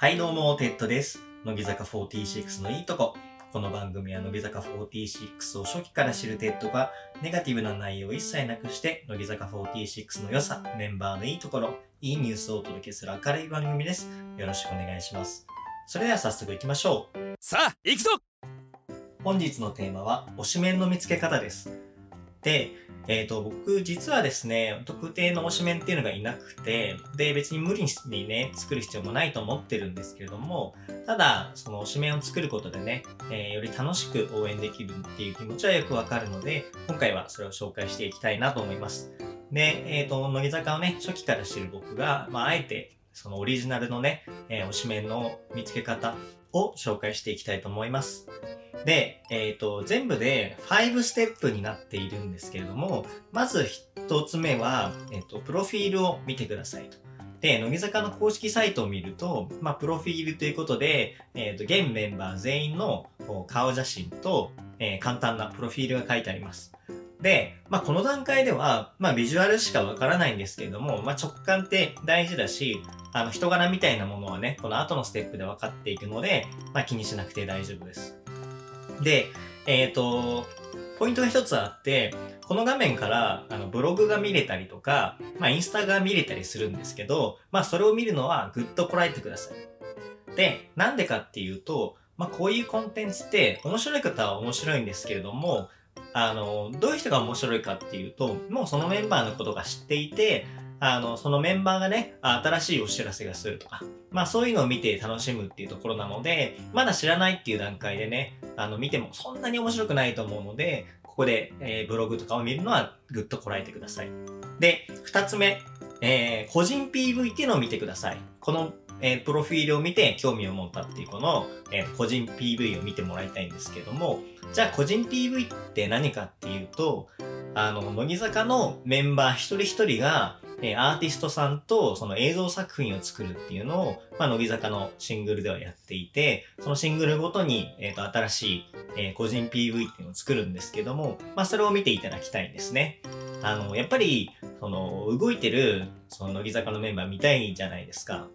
はいどうも、テッドです。乃木坂46のいいとこ。この番組は乃木坂46を初期から知るテッドがネガティブな内容を一切なくして乃木坂46の良さ、メンバーのいいところ、いいニュースをお届けする明るい番組です。よろしくお願いします。それでは早速行きましょう。さあ行くぞ本日のテーマは推しメンの見つけ方です。で、えっ、と、僕実はですね、特定の推しメンっていうのがいなくて、で、別に無理にね、作る必要もないと思ってるんですけれども、ただ、その推しメンを作ることでね、えーより楽しく応援できるっていう気持ちはよくわかるので、今回はそれを紹介していきたいなと思います。で、えっ、と、乃木坂をね、初期から知る僕が、まあ、あえて、そのオリジナルのね、え推しメンの見つけ方を紹介していきたいと思います。で、えっ、と、全部で5ステップになっているんですけれども、まず一つ目は、えっ、と、プロフィールを見てくださいと。で、乃木坂の公式サイトを見ると、まあ、プロフィールということで、えっ、と、現メンバー全員の顔写真と、え簡単なプロフィールが書いてあります。で、まあ、この段階では、まあ、ビジュアルしかわからないんですけれども、まあ、直感って大事だし、あの、人柄みたいなものはね、この後のステップで分かっていくので、まあ、気にしなくて大丈夫です。で、えっ、と、ポイントが一つあって、この画面からあのブログが見れたりとか、まあ、インスタが見れたりするんですけど、まあ、それを見るのはぐっとこらえてください。で、なんでかっていうと、まあ、こういうコンテンツって面白い方は面白いんですけれども、あの、どういう人が面白いかっていうと、もうそのメンバーのことが知っていて、あの、そのメンバーがね、新しいお知らせがするとか、まあそういうのを見て楽しむっていうところなので、まだ知らないっていう段階でね、あの、見てもそんなに面白くないと思うので、ここで、えーブログとかを見るのはぐっとこらえてください。で、二つ目、えー個人 PV っていうのを見てください。この、えープロフィールを見て興味を持ったっていうこの、えー個人 PV を見てもらいたいんですけども、じゃあ個人 PV って何かっていうと、あの、乃木坂のメンバー一人一人が、えアーティストさんとその映像作品を作るっていうのを、まあ、乃木坂のシングルではやっていて、そのシングルごとに、えーと新しい、えー個人 PV っていうのを作るんですけども、まあ、それを見ていただきたいんですね。あの、やっぱり、その、動いてる、その乃木坂のメンバー見たいじゃないですか。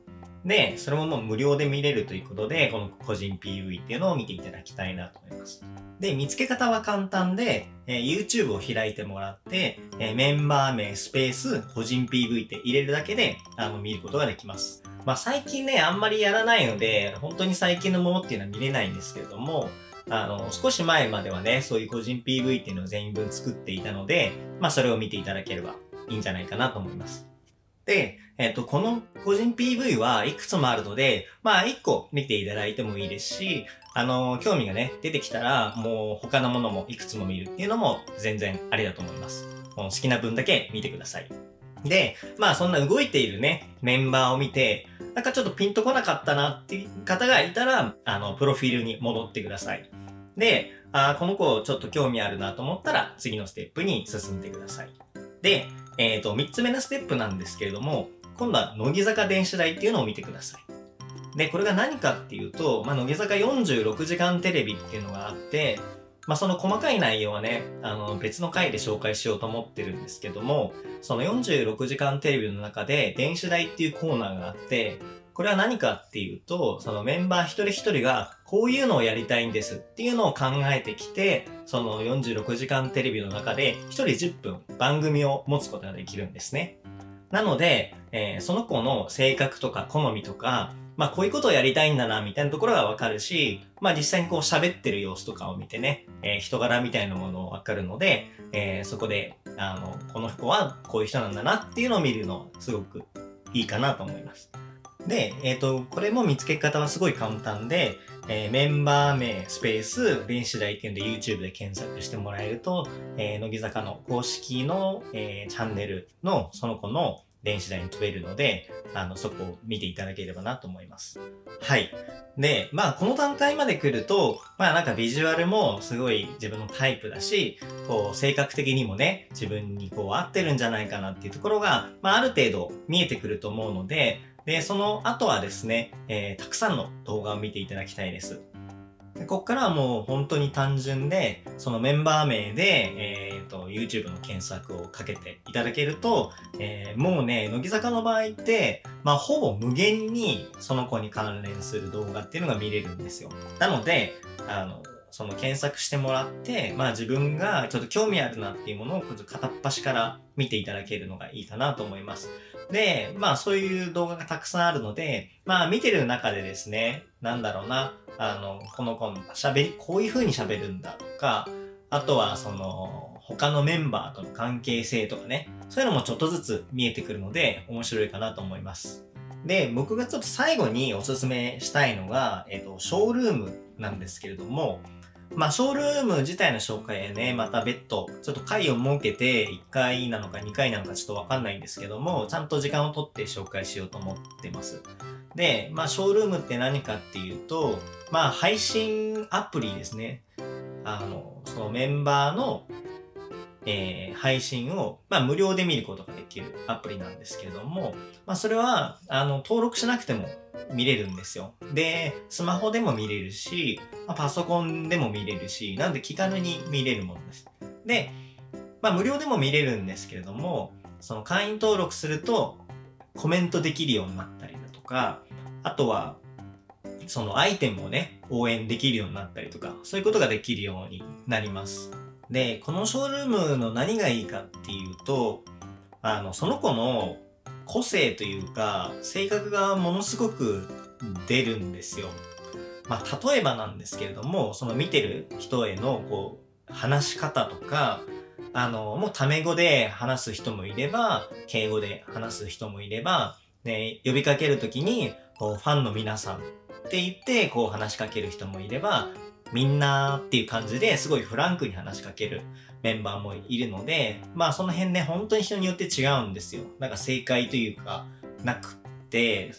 で、それももう無料で見れるということで、この個人 PV っていうのを見ていただきたいなと思います。で、見つけ方は簡単で、えー YouTube を開いてもらって、えーメンバー名スペース個人 PV って入れるだけで、あの、見ることができます。まあ最近ね、あんまりやらないので、本当に最近のものっていうのは見れないんですけれども、あの、少し前まではね、そういう個人 PV っていうのを全員分作っていたので、まあそれを見ていただければいいんじゃないかなと思います。で、えっ、と、この個人 PV はいくつもあるので、まあ1個見ていただいてもいいですし、あの、興味がね、出てきたら、もう他のものもいくつも見るっていうのも全然ありだと思います。もう好きな分だけ見てください。で、まあそんな動いているね、メンバーを見て、なんかちょっとピンとこなかったなっていう方がいたら、あの、プロフィールに戻ってください。で、あこの子ちょっと興味あるなと思ったら、次のステップに進んでください。で、えっ、と、3つ目のステップなんですけれども、今度は乃木坂電子台っていうのを見てください。で、これが何かっていうと、まあ、乃木坂46時間テレビっていうのがあって、まあ、その細かい内容はね、あの、別の回で紹介しようと思ってるんですけども、その46時間テレビの中で、電子台っていうコーナーがあって、これは何かっていうと、そのメンバー一人一人が、こういうのをやりたいんですっていうのを考えてきて、その46時間テレビの中で、一人10分番組を持つことができるんですね。なので、えーその子の性格とか好みとか、まあこういうことをやりたいんだなみたいなところがわかるし、まあ実際にこう喋ってる様子とかを見てね、えー人柄みたいなものをわかるので、えーそこで、あの、この子はこういう人なんだなっていうのを見るのすごくいいかなと思います。で、えっ、と、これも見つけ方はすごい簡単で、えーメンバー名、スペース、電子台っていうんで YouTube で検索してもらえると、えー乃木坂の公式の、えーチャンネルのその子の電子台に飛べるので、あの、そこを見ていただければなと思います。はい。で、まあ、この段階まで来ると、まあ、なんかビジュアルもすごい自分のタイプだし、こう、性格的にもね、自分にこう合ってるんじゃないかなっていうところが、まあ、ある程度見えてくると思うので、で、その後はですね、えーたくさんの動画を見ていただきたいです。でこっからはもう本当に単純で、そのメンバー名で、えっ、ー、と、YouTube の検索をかけていただけると、えー、もうね、乃木坂の場合って、まあ、ほぼ無限にその子に関連する動画っていうのが見れるんですよ。なので、あの、その検索してもらって、まあ自分がちょっと興味あるなっていうものを片っ端から見ていただけるのがいいかなと思います。で、まあそういう動画がたくさんあるので、まあ見てる中でですね、なんだろうな、あの、この子の喋り、こういう風に喋るんだとか、あとはその、他のメンバーとの関係性とかね、そういうのもちょっとずつ見えてくるので、面白いかなと思います。で、僕がちょっと最後におすすめしたいのが、えっ、と、ショールームなんですけれども、まあ、ショールーム自体の紹介やね、また別途、ちょっと回を設けて、1回なのか2回なのかちょっとわかんないんですけども、ちゃんと時間をとって紹介しようと思ってます。で、まあ、ショールームって何かっていうと、まあ、配信アプリですね。あの、そのメンバーの、えー、配信を、まあ、無料で見ることができるアプリなんですけれども、まあ、それは、あの、登録しなくても見れるんですよ。で、スマホでも見れるし、まあ、パソコンでも見れるし、なんで気軽に見れるものです。で、まあ、無料でも見れるんですけれども、その会員登録するとコメントできるようになったりだとか、あとは、そのアイテムをね、応援できるようになったりとか、そういうことができるようになります。で、このショールームの何がいいかっていうと、あの、その子の個性というか、性格がものすごく出るんですよ。まあ、例えばなんですけれども、その見てる人への、こう、話し方とか、あの、もうタメ語で話す人もいれば、敬語で話す人もいれば、ね、呼びかけるときに、こう、ファンの皆さんって言って、こう話しかける人もいれば、みんなっていう感じですごいフランクに話しかけるメンバーもいるので、まあその辺ね、本当に人によって違うんですよ。なんか正解というか、なくって、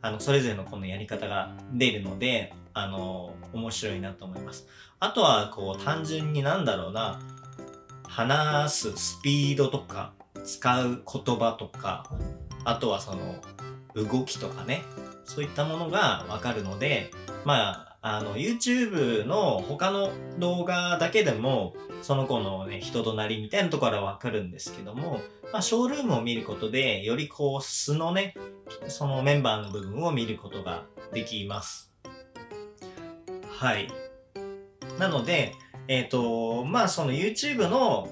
あの、それぞれのこのやり方が出るので、あの、面白いなと思います。あとは、こう、単純になんだろうな、話すスピードとか、使う言葉とか、あとはその、動きとかね、そういったものがわかるので、まあ、あの、YouTube の他の動画だけでも、その子のね、人となりみたいなところはわかるんですけども、まあ、ショールームを見ることで、よりこう、素のね、そのメンバーの部分を見ることができます。はい。なので、えっ、ー、と、まあ、その YouTube の、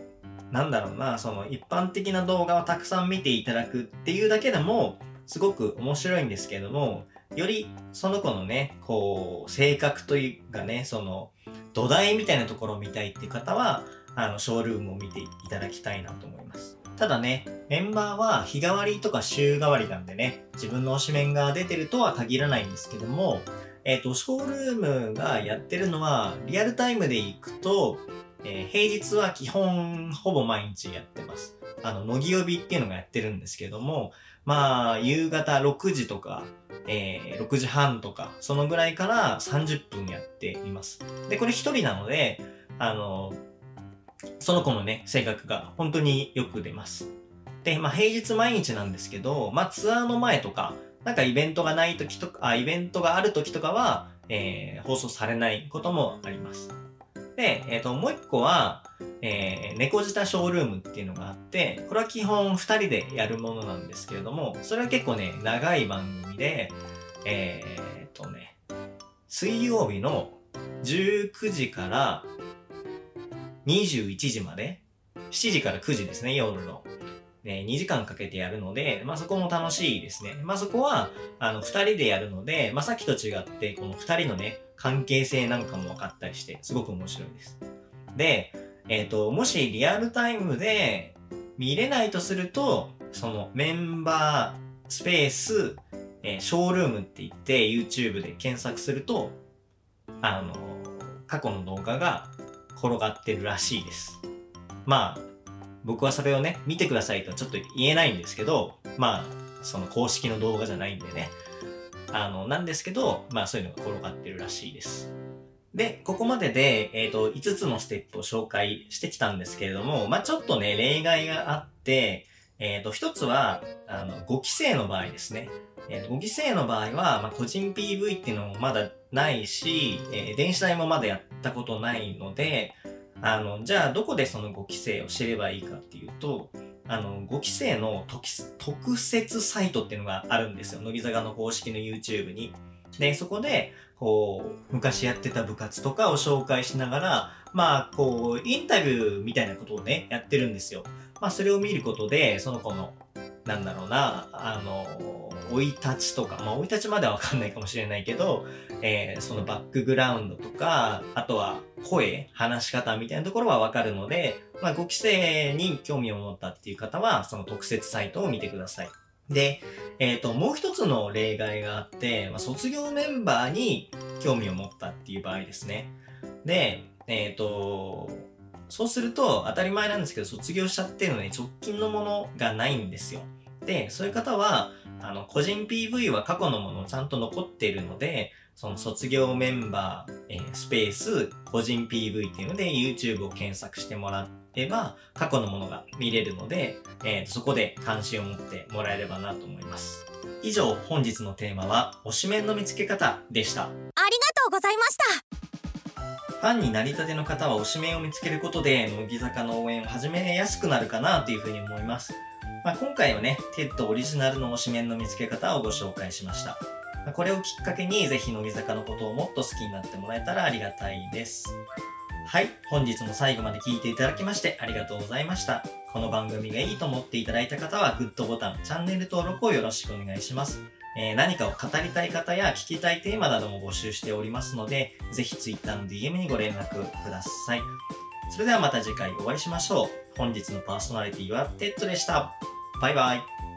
なんだろうな、その一般的な動画をたくさん見ていただくっていうだけでも、すごく面白いんですけども、よりその子のね、こう、性格というかね、その、土台みたいなところを見たいっていう方は、あの、ショールームを見ていただきたいなと思います。ただね、メンバーは日替わりとか週替わりなんでね、自分の推しメンが出てるとは限らないんですけども、えっ、ー、と、ショールームがやってるのは、リアルタイムで行くと、えー、平日は基本ほぼ毎日やってます。あの、乃木呼びっていうのがやってるんですけども、まあ、夕方6時とか、えー、6時半とか、そのぐらいから30分やっています。で、これ一人なので、あの、その子のね、性格が本当によく出ます。で、まあ平日毎日なんですけど、まあツアーの前とか、なんかイベントがない時とか、あ、イベントがある時とかは、えー、放送されないこともあります。で、え、ー、と、もう一個は、えー、猫舌ショールームっていうのがあって、これは基本二人でやるものなんですけれども、それは結構ね、長い番組で、えー、っとね、水曜日の19時から21時まで、7時から9時ですね、夜の。ね、2時間かけてやるので、まあそこも楽しいですね。まあそこは、あの、2人でやるので、まあさっきと違って、この2人のね、関係性なんかも分かったりして、すごく面白いです。で、えっ、ー、と、もしリアルタイムで見れないとすると、そのメンバースペース、えー、ショールームって言って YouTube で検索すると、あの、過去の動画が転がってるらしいです。まあ、僕はそれをね、見てくださいとはちょっと言えないんですけど、まあ、その公式の動画じゃないんでね。あの、なんですけど、まあそういうのが転がってるらしいです。で、ここまでで、えっ、ー、と、5つのステップを紹介してきたんですけれども、まあちょっとね、例外があって、えっ、ー、と、1つは、あの、5期生の場合ですね。えー、5期生の場合は、まあ、個人 PV っていうのもまだないし、えー、電子代もまだやったことないので、あの、じゃあどこでその5期生を知ればいいかっていうと、あの、5期生の特設サイトっていうのがあるんですよ。乃木坂の公式の YouTube に。で、そこで、こう、昔やってた部活とかを紹介しながら、まあ、こう、インタビューみたいなことをね、やってるんですよ。まあ、それを見ることで、その子の、なんだろうな、あの、生い立ちとか、まあ、生い立ちまではわかんないかもしれないけど、えー、そのバックグラウンドとか、あとは声、話し方みたいなところはわかるので、まあ、5期生に興味を持ったっていう方は、その特設サイトを見てください。で、えっ、ー、と、もう一つの例外があって、まあ、卒業メンバーに興味を持ったっていう場合ですね。で、えっ、ー、と、そうすると当たり前なんですけど、卒業しちゃってるのに直近のものがないんですよ。で、そういう方は、あの、個人 PV は過去のものちゃんと残っているので、その卒業メンバー、えー、スペース、個人 PV っていうので YouTube を検索してもらえば、過去のものが見れるので、えー、そこで関心を持ってもらえればなと思います。以上、本日のテーマは、推しメンの見つけ方でした。ありがとうございました。ファンになりたての方は推しメンを見つけることで、乃木坂の応援を始めやすくなるかなというふうに思います。まあ、今回はね、テッドオリジナルの推しメンの見つけ方をご紹介しました。まあ、これをきっかけに、ぜひ乃木坂のことをもっと好きになってもらえたらありがたいです。はい、本日も最後まで聞いていただきましてありがとうございました。この番組がいいと思っていただいた方は、グッドボタン、チャンネル登録をよろしくお願いします。えー、何かを語りたい方や聞きたいテーマなども募集しておりますので、ぜひ Twitter の DM にご連絡ください。それではまた次回お会いしましょう。本日のパーソナリティはテッドでした。バイバイ。